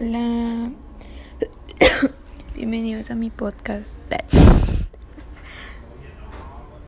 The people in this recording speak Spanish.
Hola, bienvenidos a mi podcast.